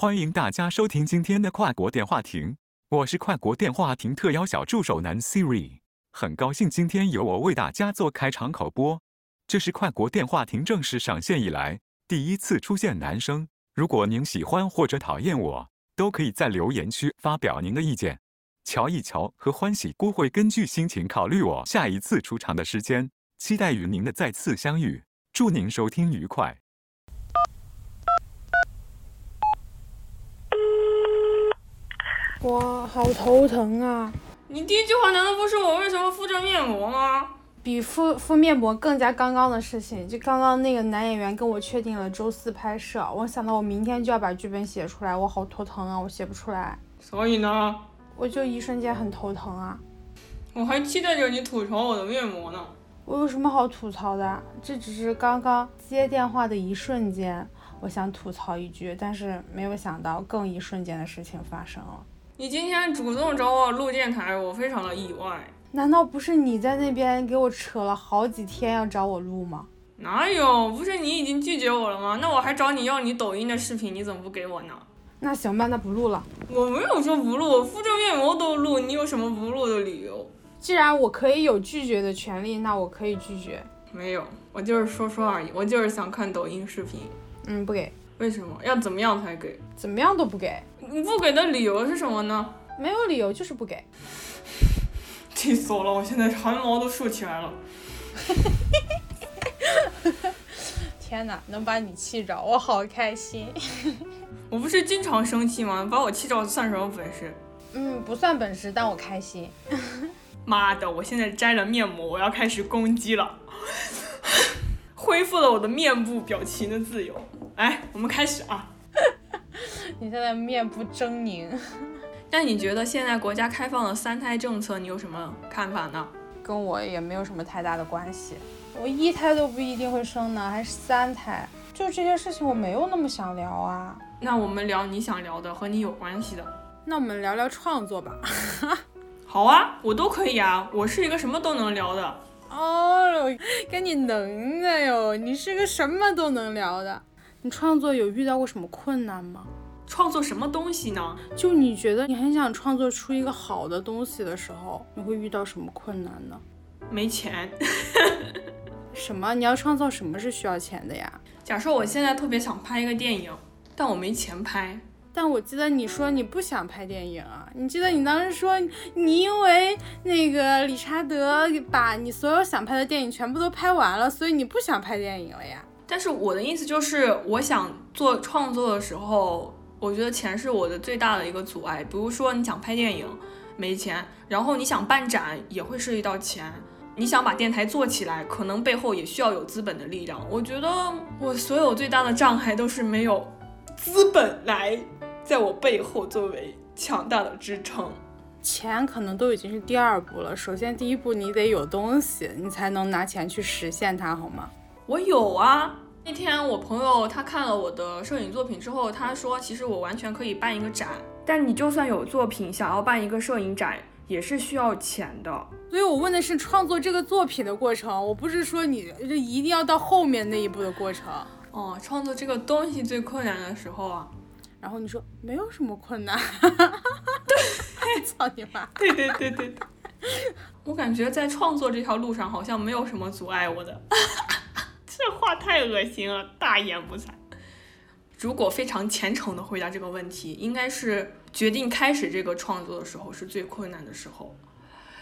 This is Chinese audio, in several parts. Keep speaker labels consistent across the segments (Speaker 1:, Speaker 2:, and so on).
Speaker 1: 欢迎大家收听今天的跨国电话亭，我是跨国电话亭特邀小助手男 Siri，很高兴今天由我为大家做开场口播。这是跨国电话亭正式上线以来第一次出现男生。如果您喜欢或者讨厌我，都可以在留言区发表您的意见。乔一乔和欢喜姑会根据心情考虑我下一次出场的时间，期待与您的再次相遇。祝您收听愉快。
Speaker 2: 哇，好头疼啊！
Speaker 3: 你第一句话难道不是我为什么敷着面膜吗？
Speaker 2: 比敷敷面膜更加刚刚的事情，就刚刚那个男演员跟我确定了周四拍摄，我想到我明天就要把剧本写出来，我好头疼啊，我写不出来，
Speaker 3: 所以呢，
Speaker 2: 我就一瞬间很头疼啊。
Speaker 3: 我还期待着你吐槽我的面膜呢。
Speaker 2: 我有什么好吐槽的？这只是刚刚接电话的一瞬间，我想吐槽一句，但是没有想到更一瞬间的事情发生了。
Speaker 3: 你今天主动找我录电台，我非常的意外。
Speaker 2: 难道不是你在那边给我扯了好几天要找我录吗？
Speaker 3: 哪有？不是你已经拒绝我了吗？那我还找你要你抖音的视频，你怎么不给我呢？
Speaker 2: 那行吧，那不录了。
Speaker 3: 我没有说不录，我敷着面膜都录，你有什么不录的理由？
Speaker 2: 既然我可以有拒绝的权利，那我可以拒绝。
Speaker 3: 没有，我就是说说而已，我就是想看抖音视频。
Speaker 2: 嗯，不给。
Speaker 3: 为什么要怎么样才给？
Speaker 2: 怎么样都不给。
Speaker 3: 你不给的理由是什么呢？
Speaker 2: 没有理由，就是不给。
Speaker 3: 气死我了！我现在汗毛都竖起来了。
Speaker 2: 天哪，能把你气着，我好开心。
Speaker 3: 我不是经常生气吗？把我气着算什么本事？
Speaker 2: 嗯，不算本事，但我开心。
Speaker 3: 妈的！我现在摘了面膜，我要开始攻击了。恢复了我的面部表情的自由。来，我们开始啊！
Speaker 2: 你现在面部狰狞。
Speaker 3: 但你觉得现在国家开放了三胎政策，你有什么看法呢？
Speaker 2: 跟我也没有什么太大的关系，我一胎都不一定会生呢，还是三胎？就这些事情我没有那么想聊啊。
Speaker 3: 那我们聊你想聊的，和你有关系的。
Speaker 2: 那我们聊聊创作吧。
Speaker 3: 好啊，我都可以啊，我是一个什么都能聊的。
Speaker 2: 哦，跟你能的哟，你是个什么都能聊的。你创作有遇到过什么困难吗？
Speaker 3: 创作什么东西呢？
Speaker 2: 就你觉得你很想创作出一个好的东西的时候，你会遇到什么困难呢？
Speaker 3: 没钱。
Speaker 2: 什么？你要创造什么是需要钱的呀？
Speaker 3: 假设我现在特别想拍一个电影，但我没钱拍。
Speaker 2: 但我记得你说你不想拍电影啊？你记得你当时说你因为那个理查德把你所有想拍的电影全部都拍完了，所以你不想拍电影了呀？
Speaker 3: 但是我的意思就是，我想做创作的时候，我觉得钱是我的最大的一个阻碍。比如说你想拍电影，没钱；然后你想办展，也会涉及到钱；你想把电台做起来，可能背后也需要有资本的力量。我觉得我所有最大的障碍都是没有资本来。在我背后作为强大的支撑，
Speaker 2: 钱可能都已经是第二步了。首先第一步你得有东西，你才能拿钱去实现它，好吗？
Speaker 3: 我有啊。那天我朋友他看了我的摄影作品之后，他说其实我完全可以办一个展。但你就算有作品，想要办一个摄影展也是需要钱的。
Speaker 2: 所以我问的是创作这个作品的过程，我不是说你这一定要到后面那一步的过程。
Speaker 3: 哦，创作这个东西最困难的时候啊。
Speaker 2: 然后你说没有什么困难，对，操你妈！
Speaker 3: 对对对对对，我感觉在创作这条路上好像没有什么阻碍我的，这话太恶心了，大言不惭。如果非常虔诚的回答这个问题，应该是决定开始这个创作的时候是最困难的时候。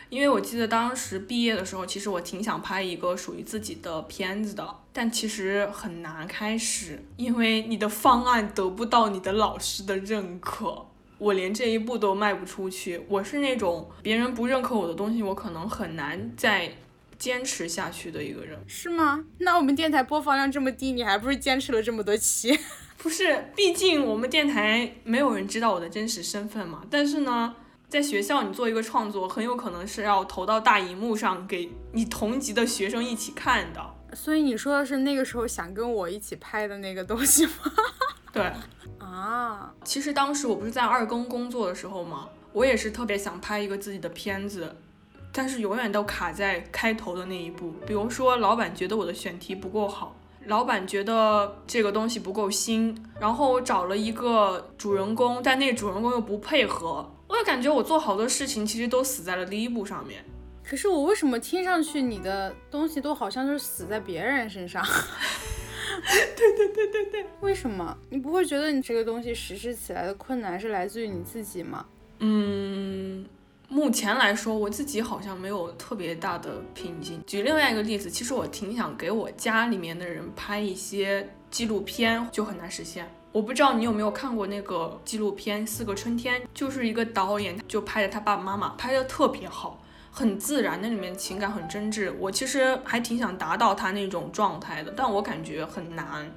Speaker 3: 因为我记得当时毕业的时候，其实我挺想拍一个属于自己的片子的，但其实很难开始，因为你的方案得不到你的老师的认可，我连这一步都迈不出去。我是那种别人不认可我的东西，我可能很难再坚持下去的一个人。
Speaker 2: 是吗？那我们电台播放量这么低，你还不是坚持了这么多期？
Speaker 3: 不是，毕竟我们电台没有人知道我的真实身份嘛。但是呢。在学校，你做一个创作，很有可能是要投到大荧幕上，给你同级的学生一起看的。
Speaker 2: 所以你说的是那个时候想跟我一起拍的那个东西吗？
Speaker 3: 对。
Speaker 2: 啊，
Speaker 3: 其实当时我不是在二更工作的时候嘛？我也是特别想拍一个自己的片子，但是永远都卡在开头的那一步。比如说，老板觉得我的选题不够好，老板觉得这个东西不够新，然后我找了一个主人公，但那主人公又不配合，我就感觉我做好多事情其实都死在了第一步上面。
Speaker 2: 可是我为什么听上去你的东西都好像就是死在别人身上？
Speaker 3: 对对对对对，
Speaker 2: 为什么？你不会觉得你这个东西实施起来的困难是来自于你自己吗？
Speaker 3: 嗯，目前来说，我自己好像没有特别大的瓶颈。举另外一个例子，其实我挺想给我家里面的人拍一些纪录片，就很难实现。我不知道你有没有看过那个纪录片《四个春天》，就是一个导演就拍的他爸爸妈妈，拍的特别好。很自然，那里面情感很真挚。我其实还挺想达到他那种状态的，但我感觉很难。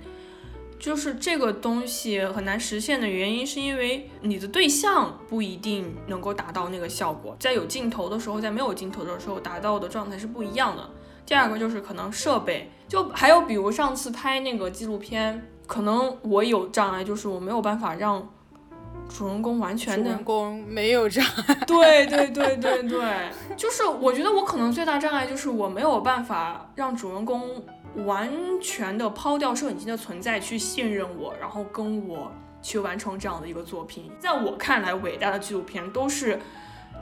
Speaker 3: 就是这个东西很难实现的原因，是因为你的对象不一定能够达到那个效果，在有镜头的时候，在没有镜头的时候，达到的状态是不一样的。第二个就是可能设备，就还有比如上次拍那个纪录片，可能我有障碍，就是我没有办法让。主人公完全的，
Speaker 2: 主人公没有障碍。
Speaker 3: 对对对对对，就是我觉得我可能最大障碍就是我没有办法让主人公完全的抛掉摄影机的存在去信任我，然后跟我去完成这样的一个作品。在我看来，伟大的纪录片都是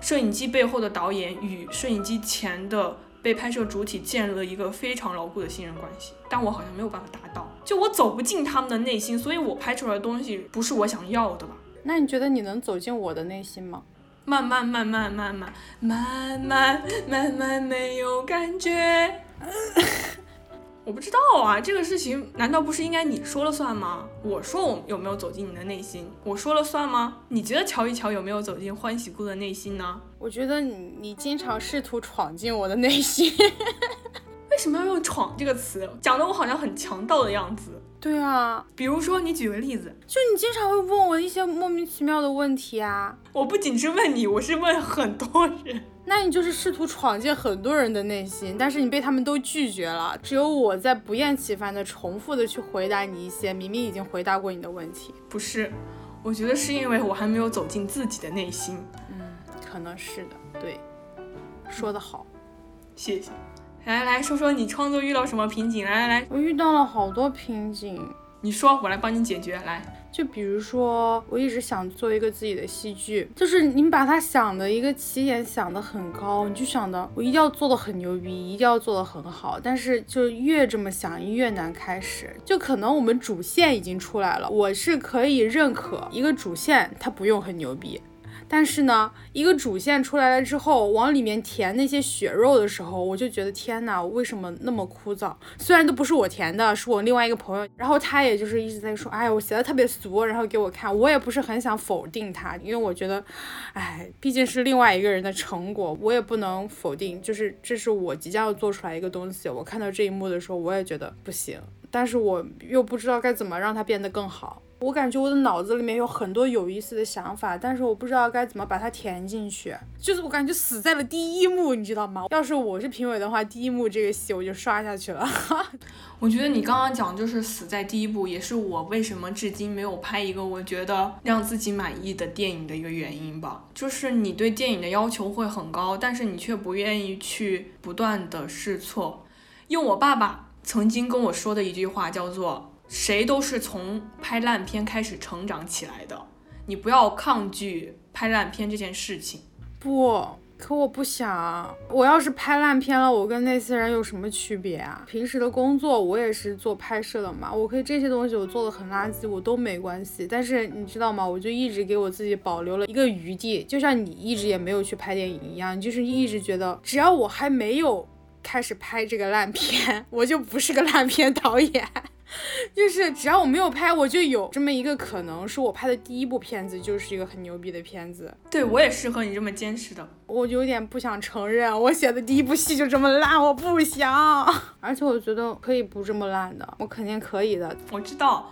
Speaker 3: 摄影机背后的导演与摄影机前的被拍摄主体建立了一个非常牢固的信任关系，但我好像没有办法达到，就我走不进他们的内心，所以我拍出来的东西不是我想要的吧。
Speaker 2: 那你觉得你能走进我的内心吗？
Speaker 3: 慢慢慢慢慢慢慢慢慢慢没有感觉。我不知道啊，这个事情难道不是应该你说了算吗？我说我有没有走进你的内心，我说了算吗？你觉得乔一乔有没有走进欢喜姑的内心呢？
Speaker 2: 我觉得你你经常试图闯进我的内心。
Speaker 3: 为什么要用“闯”这个词？讲的我好像很强盗的样子。
Speaker 2: 对啊，
Speaker 3: 比如说你举个例子，
Speaker 2: 就你经常会问我一些莫名其妙的问题啊。
Speaker 3: 我不仅是问你，我是问很多人。
Speaker 2: 那你就是试图闯进很多人的内心，但是你被他们都拒绝了，只有我在不厌其烦的重复的去回答你一些明明已经回答过你的问题。
Speaker 3: 不是，我觉得是因为我还没有走进自己的内心。
Speaker 2: 嗯，可能是的。对，说得好，
Speaker 3: 谢谢。来来说说你创作遇到什么瓶颈？来来来，
Speaker 2: 我遇到了好多瓶颈。
Speaker 3: 你说，我来帮你解决。来，
Speaker 2: 就比如说，我一直想做一个自己的戏剧，就是你把它想的一个起点想的很高，你就想的我一定要做的很牛逼，一定要做的很好。但是就越这么想越难开始。就可能我们主线已经出来了，我是可以认可一个主线，它不用很牛逼。但是呢，一个主线出来了之后，往里面填那些血肉的时候，我就觉得天哪，为什么那么枯燥？虽然都不是我填的，是我另外一个朋友，然后他也就是一直在说，哎，我写的特别俗，然后给我看，我也不是很想否定他，因为我觉得，哎，毕竟是另外一个人的成果，我也不能否定，就是这是我即将要做出来一个东西，我看到这一幕的时候，我也觉得不行，但是我又不知道该怎么让它变得更好。我感觉我的脑子里面有很多有意思的想法，但是我不知道该怎么把它填进去。就是我感觉死在了第一幕，你知道吗？要是我是评委的话，第一幕这个戏我就刷下去了。
Speaker 3: 我觉得你刚刚讲就是死在第一部，也是我为什么至今没有拍一个我觉得让自己满意的电影的一个原因吧。就是你对电影的要求会很高，但是你却不愿意去不断的试错。用我爸爸曾经跟我说的一句话叫做。谁都是从拍烂片开始成长起来的，你不要抗拒拍烂片这件事情。
Speaker 2: 不，可我不想，我要是拍烂片了，我跟那些人有什么区别啊？平时的工作我也是做拍摄的嘛，我可以这些东西我做的很垃圾，我都没关系。但是你知道吗？我就一直给我自己保留了一个余地，就像你一直也没有去拍电影一样，就是一直觉得只要我还没有开始拍这个烂片，我就不是个烂片导演。就是只要我没有拍，我就有这么一个可能，是我拍的第一部片子就是一个很牛逼的片子。
Speaker 3: 对我也适合你这么坚持的。
Speaker 2: 我有点不想承认，我写的第一部戏就这么烂，我不想。而且我觉得可以不这么烂的，我肯定可以的。
Speaker 3: 我知道，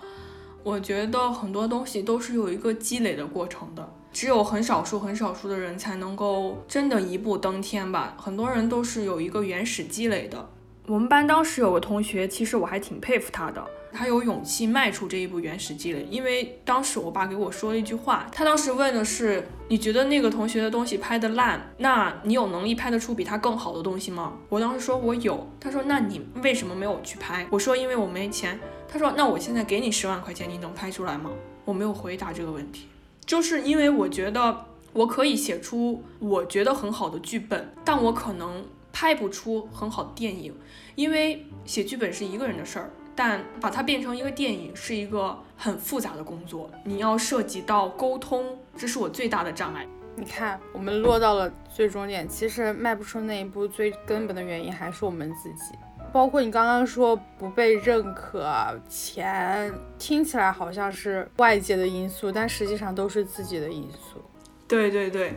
Speaker 3: 我觉得很多东西都是有一个积累的过程的，只有很少数很少数的人才能够真的一步登天吧。很多人都是有一个原始积累的。我们班当时有个同学，其实我还挺佩服他的。他有勇气迈出这一步原始积累。因为当时我爸给我说了一句话，他当时问的是：你觉得那个同学的东西拍的烂，那你有能力拍得出比他更好的东西吗？我当时说我有。他说那你为什么没有去拍？我说因为我没钱。他说那我现在给你十万块钱，你能拍出来吗？我没有回答这个问题，就是因为我觉得我可以写出我觉得很好的剧本，但我可能。拍不出很好的电影，因为写剧本是一个人的事儿，但把它变成一个电影是一个很复杂的工作，你要涉及到沟通，这是我最大的障碍。
Speaker 2: 你看，我们落到了最终点，其实迈不出那一步，最根本的原因还是我们自己。包括你刚刚说不被认可，钱听起来好像是外界的因素，但实际上都是自己的因素。
Speaker 3: 对对对。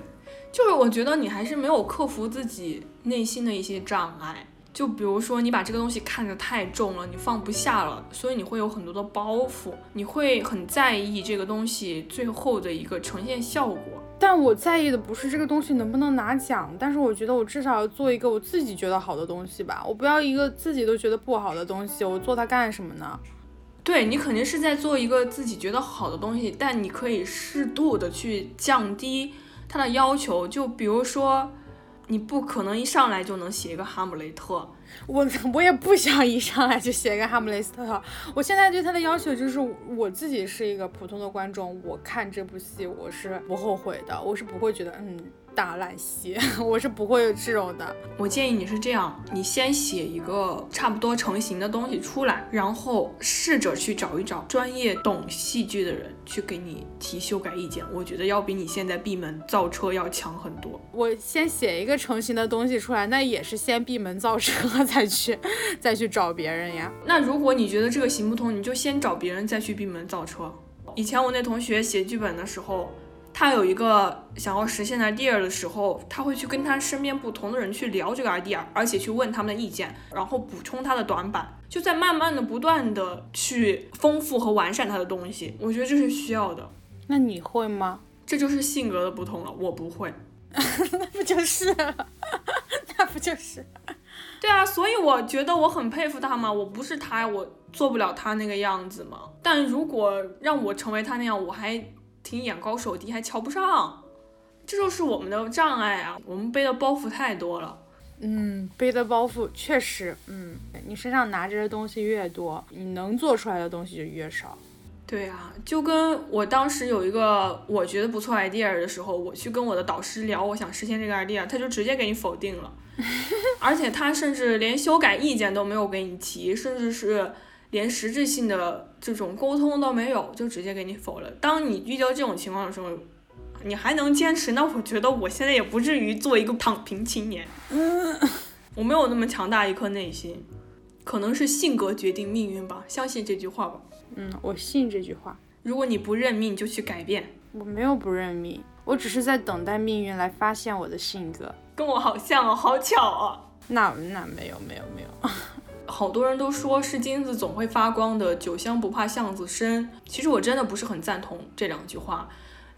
Speaker 3: 就是我觉得你还是没有克服自己内心的一些障碍，就比如说你把这个东西看得太重了，你放不下了，所以你会有很多的包袱，你会很在意这个东西最后的一个呈现效果。
Speaker 2: 但我在意的不是这个东西能不能拿奖，但是我觉得我至少要做一个我自己觉得好的东西吧，我不要一个自己都觉得不好的东西，我做它干什么呢？
Speaker 3: 对你肯定是在做一个自己觉得好的东西，但你可以适度的去降低。它的要求，就比如说，你不可能一上来就能写一个哈姆雷特，
Speaker 2: 我 我也不想一上来就写一个哈姆雷斯特。我现在对他的要求就是，我自己是一个普通的观众，我看这部戏我是不后悔的，我是不会觉得嗯。大烂鞋，我是不会有这种的。
Speaker 3: 我建议你是这样，你先写一个差不多成型的东西出来，然后试着去找一找专业懂戏剧的人去给你提修改意见。我觉得要比你现在闭门造车要强很多。
Speaker 2: 我先写一个成型的东西出来，那也是先闭门造车 再去再去找别人呀。
Speaker 3: 那如果你觉得这个行不通，你就先找别人再去闭门造车。以前我那同学写剧本的时候。他有一个想要实现的 idea 的时候，他会去跟他身边不同的人去聊这个 idea，而且去问他们的意见，然后补充他的短板，就在慢慢的、不断的去丰富和完善他的东西。我觉得这是需要的。
Speaker 2: 那你会吗？
Speaker 3: 这就是性格的不同了。我不会，
Speaker 2: 那不就是？那不就是？
Speaker 3: 对啊，所以我觉得我很佩服他嘛。我不是他，我做不了他那个样子嘛。但如果让我成为他那样，我还。挺眼高手低，还瞧不上，这就是我们的障碍啊！我们背的包袱太多了。
Speaker 2: 嗯，背的包袱确实，嗯，你身上拿着的东西越多，你能做出来的东西就越少。
Speaker 3: 对啊，就跟我当时有一个我觉得不错 idea 的时候，我去跟我的导师聊，我想实现这个 idea，他就直接给你否定了，而且他甚至连修改意见都没有给你提，甚至是。连实质性的这种沟通都没有，就直接给你否了。当你遇到这种情况的时候，你还能坚持，那我觉得我现在也不至于做一个躺平青年。嗯，我没有那么强大一颗内心，可能是性格决定命运吧，相信这句话吧。
Speaker 2: 嗯，我信这句话。
Speaker 3: 如果你不认命，就去改变。
Speaker 2: 我没有不认命，我只是在等待命运来发现我的性格。
Speaker 3: 跟我好像哦，好巧哦。
Speaker 2: 那那没有没有没有。
Speaker 3: 好多人都说是金子总会发光的，酒香不怕巷子深。其实我真的不是很赞同这两句话，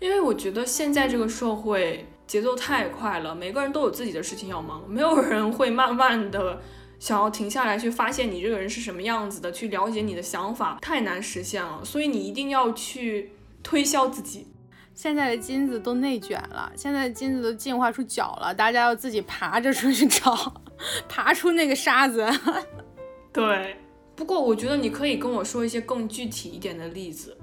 Speaker 3: 因为我觉得现在这个社会节奏太快了，每个人都有自己的事情要忙，没有人会慢慢的想要停下来去发现你这个人是什么样子的，去了解你的想法，太难实现了。所以你一定要去推销自己。
Speaker 2: 现在的金子都内卷了，现在的金子都进化出脚了，大家要自己爬着出去找，爬出那个沙子。
Speaker 3: 对，不过我觉得你可以跟我说一些更具体一点的例子。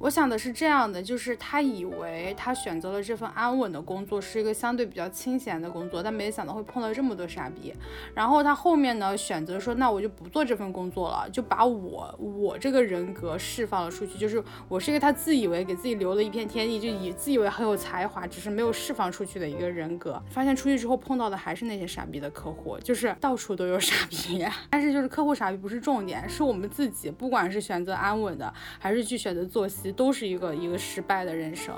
Speaker 2: 我想的是这样的，就是他以为他选择了这份安稳的工作是一个相对比较清闲的工作，但没想到会碰到这么多傻逼。然后他后面呢选择说，那我就不做这份工作了，就把我我这个人格释放了出去。就是我是一个他自以为给自己留了一片天地，就以自以为很有才华，只是没有释放出去的一个人格。发现出去之后碰到的还是那些傻逼的客户，就是到处都有傻逼。但是就是客户傻逼不是重点，是我们自己，不管是选择安稳的，还是去选择作息。都是一个一个失败的人生，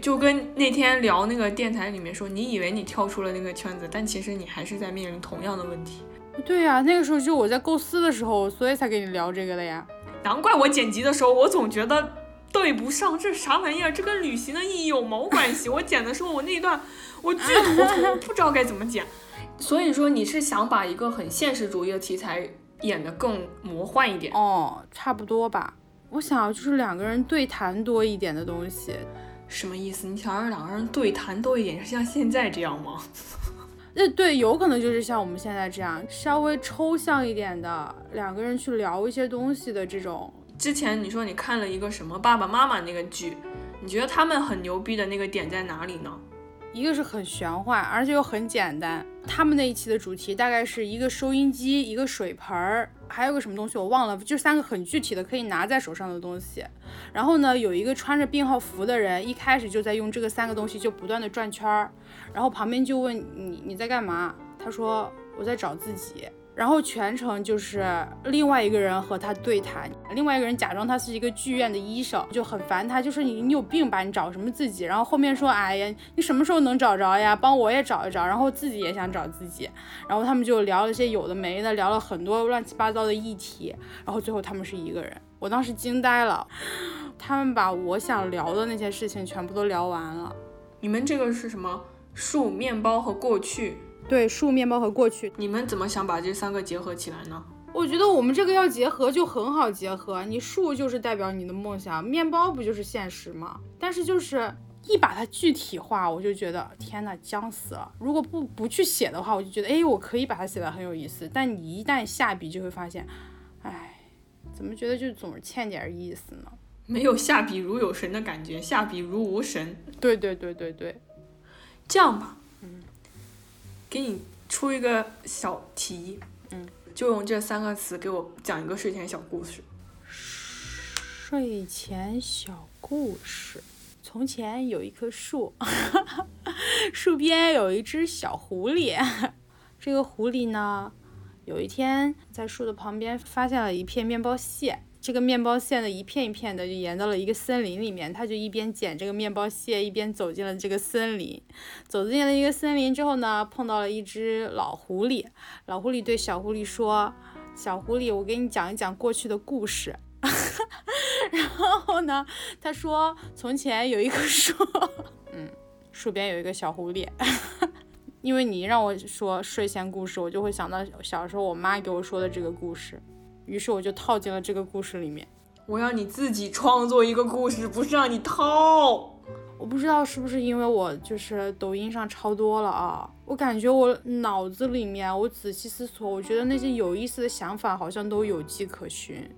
Speaker 3: 就跟那天聊那个电台里面说，你以为你跳出了那个圈子，但其实你还是在面临同样的问题。
Speaker 2: 对呀，那个时候就我在构思的时候，所以才跟你聊这个的呀。
Speaker 3: 难怪我剪辑的时候，我总觉得对不上，这啥玩意儿？这跟旅行的意义有毛关系？我剪的时候，我那一段我巨头疼，不知道该怎么剪。所以说，你是想把一个很现实主义的题材。演得更魔幻一点。
Speaker 2: 哦，差不多吧。我想要就是两个人对谈多一点的东西。
Speaker 3: 什么意思？你想让两个人对谈多一点，是像现在这样吗？
Speaker 2: 那对，有可能就是像我们现在这样，稍微抽象一点的，两个人去聊一些东西的这种。
Speaker 3: 之前你说你看了一个什么爸爸妈妈那个剧，你觉得他们很牛逼的那个点在哪里呢？
Speaker 2: 一个是很玄幻，而且又很简单。他们那一期的主题大概是一个收音机、一个水盆儿，还有个什么东西我忘了，就三个很具体的可以拿在手上的东西。然后呢，有一个穿着病号服的人，一开始就在用这个三个东西就不断的转圈儿，然后旁边就问你你在干嘛？他说我在找自己。然后全程就是另外一个人和他对谈，另外一个人假装他是一个剧院的医生，就很烦他，就说你你有病吧，你找什么自己？然后后面说，哎呀，你什么时候能找着呀？帮我也找一找。然后自己也想找自己，然后他们就聊了些有的没的，聊了很多乱七八糟的议题。然后最后他们是一个人，我当时惊呆了，他们把我想聊的那些事情全部都聊完了。
Speaker 3: 你们这个是什么？树、面包和过去。
Speaker 2: 对，树、面包和过去，
Speaker 3: 你们怎么想把这三个结合起来呢？
Speaker 2: 我觉得我们这个要结合就很好结合。你树就是代表你的梦想，面包不就是现实吗？但是就是一把它具体化，我就觉得天呐，僵死了。如果不不去写的话，我就觉得哎，我可以把它写的很有意思。但你一旦下笔，就会发现，哎，怎么觉得就总是欠点意思呢？
Speaker 3: 没有下笔如有神的感觉，下笔如无神。
Speaker 2: 对对对对对，
Speaker 3: 这样吧。给你出一个小题，
Speaker 2: 嗯，
Speaker 3: 就用这三个词给我讲一个睡前小故事。
Speaker 2: 睡前小故事：从前有一棵树，树边有一只小狐狸。这个狐狸呢，有一天在树的旁边发现了一片面包屑。这个面包屑呢，一片一片的就沿到了一个森林里面。他就一边捡这个面包屑，一边走进了这个森林。走进了一个森林之后呢，碰到了一只老狐狸。老狐狸对小狐狸说：“小狐狸，我给你讲一讲过去的故事。”然后呢，他说：“从前有一棵树，嗯，树边有一个小狐狸。因为你让我说睡前故事，我就会想到小时候我妈给我说的这个故事。”于是我就套进了这个故事里面。
Speaker 3: 我要你自己创作一个故事，不是让你套。
Speaker 2: 我不知道是不是因为我就是抖音上抄多了啊，我感觉我脑子里面，我仔细思索，我觉得那些有意思的想法好像都有迹可循。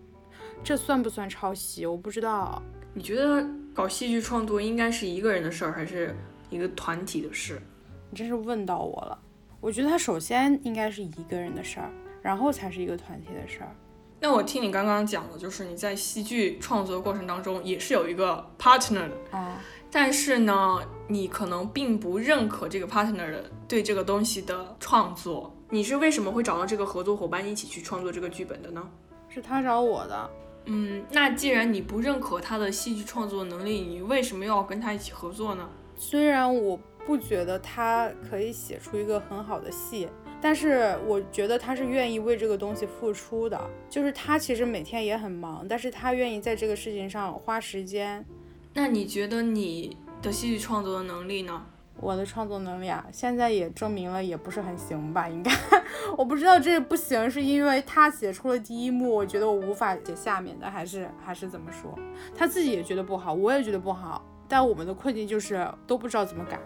Speaker 2: 这算不算抄袭？我不知道。
Speaker 3: 你觉得搞戏剧创作应该是一个人的事儿，还是一个团体的事？
Speaker 2: 你真是问到我了。我觉得他首先应该是一个人的事儿，然后才是一个团体的事儿。
Speaker 3: 那我听你刚刚讲的，就是你在戏剧创作过程当中也是有一个 partner
Speaker 2: 的，啊，
Speaker 3: 但是呢，你可能并不认可这个 partner 的对这个东西的创作。你是为什么会找到这个合作伙伴一起去创作这个剧本的呢？
Speaker 2: 是他找我的。
Speaker 3: 嗯，那既然你不认可他的戏剧创作能力，你为什么要跟他一起合作呢？
Speaker 2: 虽然我不觉得他可以写出一个很好的戏。但是我觉得他是愿意为这个东西付出的，就是他其实每天也很忙，但是他愿意在这个事情上花时间。
Speaker 3: 那你觉得你的戏剧创作的能力呢？
Speaker 2: 我的创作能力啊，现在也证明了也不是很行吧？应该，我不知道这不行是因为他写出了第一幕，我觉得我无法写下面的，还是还是怎么说？他自己也觉得不好，我也觉得不好，但我们的困境就是都不知道怎么改。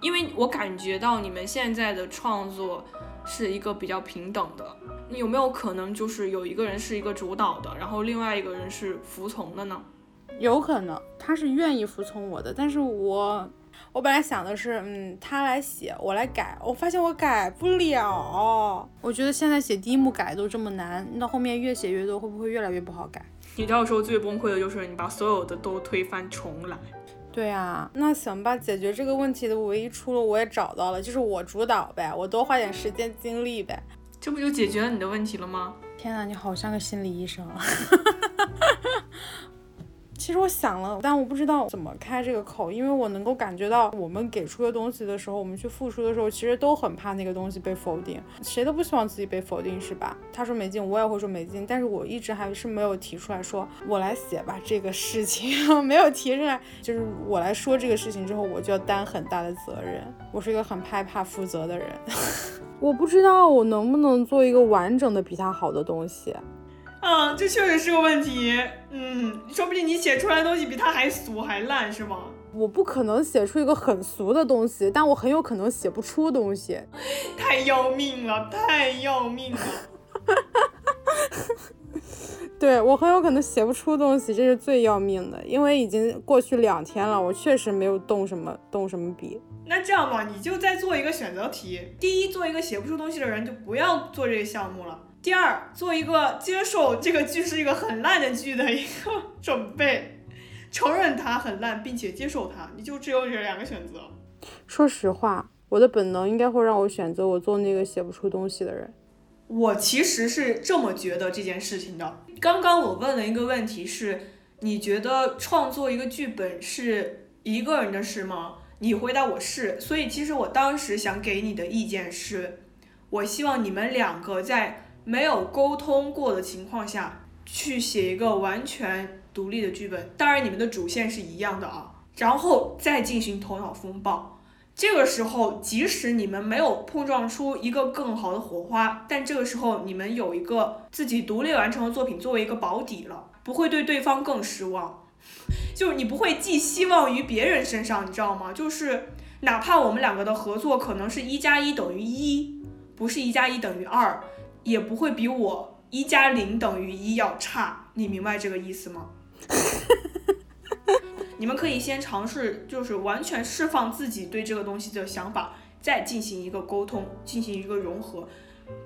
Speaker 3: 因为我感觉到你们现在的创作。是一个比较平等的，你有没有可能就是有一个人是一个主导的，然后另外一个人是服从的呢？
Speaker 2: 有可能他是愿意服从我的，但是我我本来想的是，嗯，他来写，我来改，我发现我改不了。我觉得现在写第一幕改都这么难，那后面越写越多，会不会越来越不好改？
Speaker 3: 你到时候最崩溃的就是你把所有的都推翻重来。
Speaker 2: 对啊，那行吧，解决这个问题的唯一出路我也找到了，就是我主导呗，我多花点时间精力呗，
Speaker 3: 这不就解决了你的问题了吗？
Speaker 2: 天哪，你好像个心理医生啊！其实我想了，但我不知道怎么开这个口，因为我能够感觉到，我们给出的东西的时候，我们去付出的时候，其实都很怕那个东西被否定，谁都不希望自己被否定，是吧？他说没劲，我也会说没劲，但是我一直还是没有提出来说，我来写吧这个事情，没有提出来，就是我来说这个事情之后，我就要担很大的责任，我是一个很害怕负责的人。我不知道我能不能做一个完整的比他好的东西。
Speaker 3: 嗯，这确实是个问题。嗯，说不定你写出来的东西比他还俗还烂，是吗？
Speaker 2: 我不可能写出一个很俗的东西，但我很有可能写不出东西。
Speaker 3: 太要命了，太要命了。
Speaker 2: 对我很有可能写不出东西，这是最要命的，因为已经过去两天了，我确实没有动什么动什么笔。
Speaker 3: 那这样吧，你就再做一个选择题。第一，做一个写不出东西的人，就不要做这个项目了。第二，做一个接受这个剧是一个很烂的剧的一个准备，承认它很烂，并且接受它，你就只有这两个选择。
Speaker 2: 说实话，我的本能应该会让我选择我做那个写不出东西的人。
Speaker 3: 我其实是这么觉得这件事情的。刚刚我问了一个问题是，你觉得创作一个剧本是一个人的事吗？你回答我是。所以其实我当时想给你的意见是，我希望你们两个在。没有沟通过的情况下去写一个完全独立的剧本，当然你们的主线是一样的啊，然后再进行头脑风暴。这个时候，即使你们没有碰撞出一个更好的火花，但这个时候你们有一个自己独立完成的作品作为一个保底了，不会对对方更失望。就是你不会寄希望于别人身上，你知道吗？就是哪怕我们两个的合作可能是一加一等于一，不是一加一等于二。也不会比我一加零等于一要差，你明白这个意思吗？你们可以先尝试，就是完全释放自己对这个东西的想法，再进行一个沟通，进行一个融合，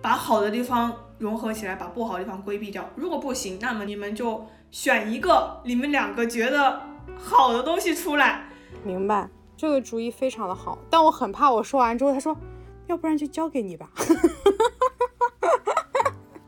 Speaker 3: 把好的地方融合起来，把不好的地方规避掉。如果不行，那么你们就选一个你们两个觉得好的东西出来。
Speaker 2: 明白，这个主意非常的好，但我很怕我说完之后，他说，要不然就交给你吧。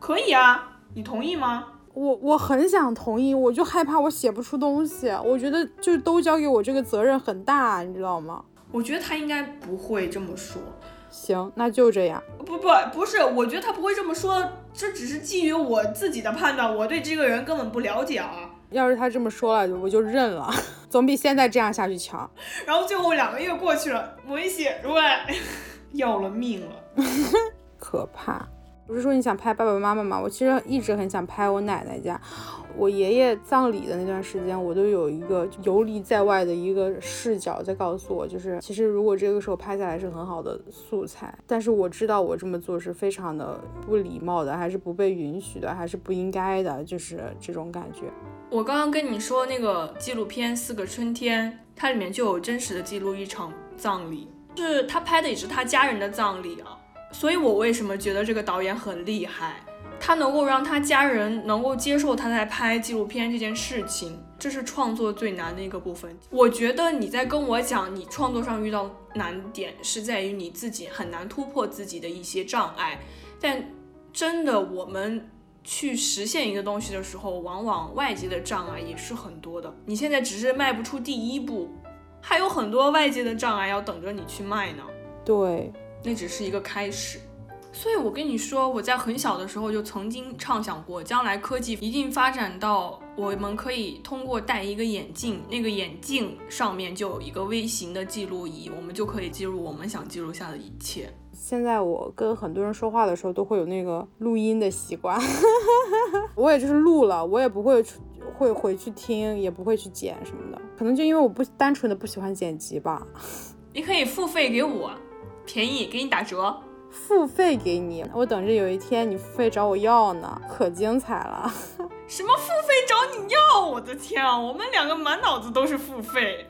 Speaker 3: 可以啊，你同意吗？
Speaker 2: 我我很想同意，我就害怕我写不出东西。我觉得就都交给我，这个责任很大，你知道吗？
Speaker 3: 我觉得他应该不会这么说。
Speaker 2: 行，那就这样。
Speaker 3: 不不不是，我觉得他不会这么说，这只是基于我自己的判断，我对这个人根本不了解啊。
Speaker 2: 要是他这么说了，我就认了，总比现在这样下去强。
Speaker 3: 然后最后两个月过去了，我一写出来，要了命了，
Speaker 2: 可怕。不是说你想拍爸爸妈妈吗？我其实一直很想拍我奶奶家，我爷爷葬礼的那段时间，我都有一个游离在外的一个视角在告诉我，就是其实如果这个时候拍下来是很好的素材，但是我知道我这么做是非常的不礼貌的，还是不被允许的，还是不应该的，就是这种感觉。
Speaker 3: 我刚刚跟你说那个纪录片《四个春天》，它里面就有真实的记录一场葬礼，是他拍的也是他家人的葬礼啊。所以，我为什么觉得这个导演很厉害？他能够让他家人能够接受他在拍纪录片这件事情，这是创作最难的一个部分。我觉得你在跟我讲你创作上遇到难点，是在于你自己很难突破自己的一些障碍。但真的，我们去实现一个东西的时候，往往外界的障碍也是很多的。你现在只是迈不出第一步，还有很多外界的障碍要等着你去迈呢。
Speaker 2: 对。
Speaker 3: 那只是一个开始，所以我跟你说，我在很小的时候就曾经畅想过，将来科技一定发展到我们可以通过戴一个眼镜，那个眼镜上面就有一个微型的记录仪，我们就可以记录我们想记录下的一切。
Speaker 2: 现在我跟很多人说话的时候都会有那个录音的习惯，我也就是录了，我也不会会回去听，也不会去剪什么的，可能就因为我不单纯的不喜欢剪辑吧。
Speaker 3: 你可以付费给我。便宜，给你打折，
Speaker 2: 付费给你，我等着有一天你付费找我要呢，可精彩了。
Speaker 3: 什么付费找你要？我的天啊，我们两个满脑子都是付费，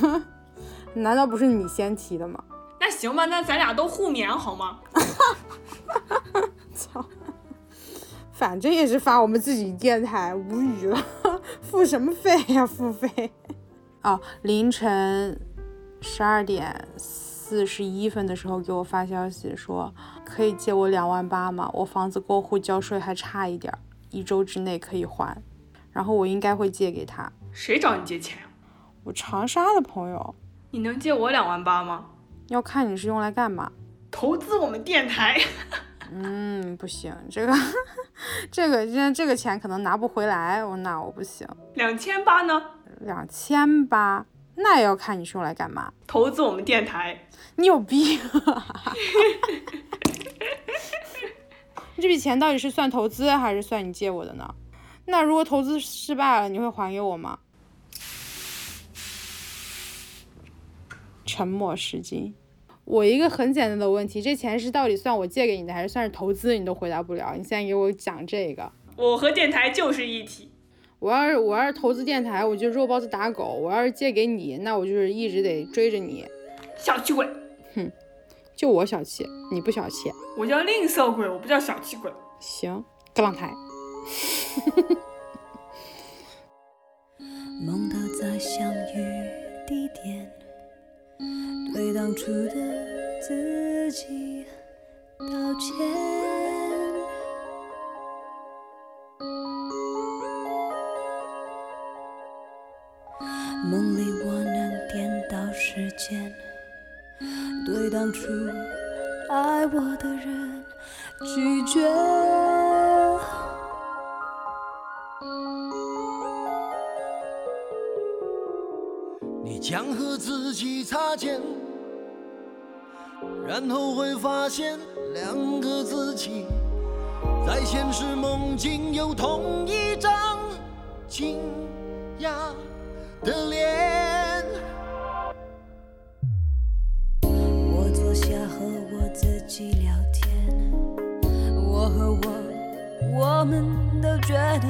Speaker 2: 难道不是你先提的吗？
Speaker 3: 那行吧，那咱俩都互勉好吗？
Speaker 2: 操，反正也是发我们自己电台，无语了，付什么费呀？付费？哦，凌晨十二点。四十一分的时候给我发消息说，可以借我两万八吗？我房子过户交税还差一点，一周之内可以还。然后我应该会借给他。
Speaker 3: 谁找你借钱？
Speaker 2: 我长沙的朋友。
Speaker 3: 你能借我两万八吗？
Speaker 2: 要看你是用来干嘛。
Speaker 3: 投资我们电台。
Speaker 2: 嗯，不行，这个 这个现在这个钱可能拿不回来，我那我不行。
Speaker 3: 两千八呢？
Speaker 2: 两千八。那也要看你是用来干嘛。
Speaker 3: 投资我们电台。
Speaker 2: 你有病！啊 这笔钱到底是算投资还是算你借我的呢？那如果投资失败了，你会还给我吗？沉默是金。我一个很简单的问题，这钱是到底算我借给你的，还是算是投资？你都回答不了。你现在给我讲这个。
Speaker 3: 我和电台就是一体。
Speaker 2: 我要是我要是投资电台，我就肉包子打狗；我要是借给你，那我就是一直得追着你。
Speaker 3: 小气鬼。
Speaker 2: 哼，就我小气，你不小气。
Speaker 3: 我叫吝啬鬼，我不叫小气鬼。
Speaker 2: 行，格朗台。梦到在相遇地点，对当初的自己道歉。当初爱我的人拒绝。
Speaker 4: 你将和自己擦肩，然后会发现两个自己在现实梦境有同一张惊讶的脸。和我自己聊天，我和我，我们都觉得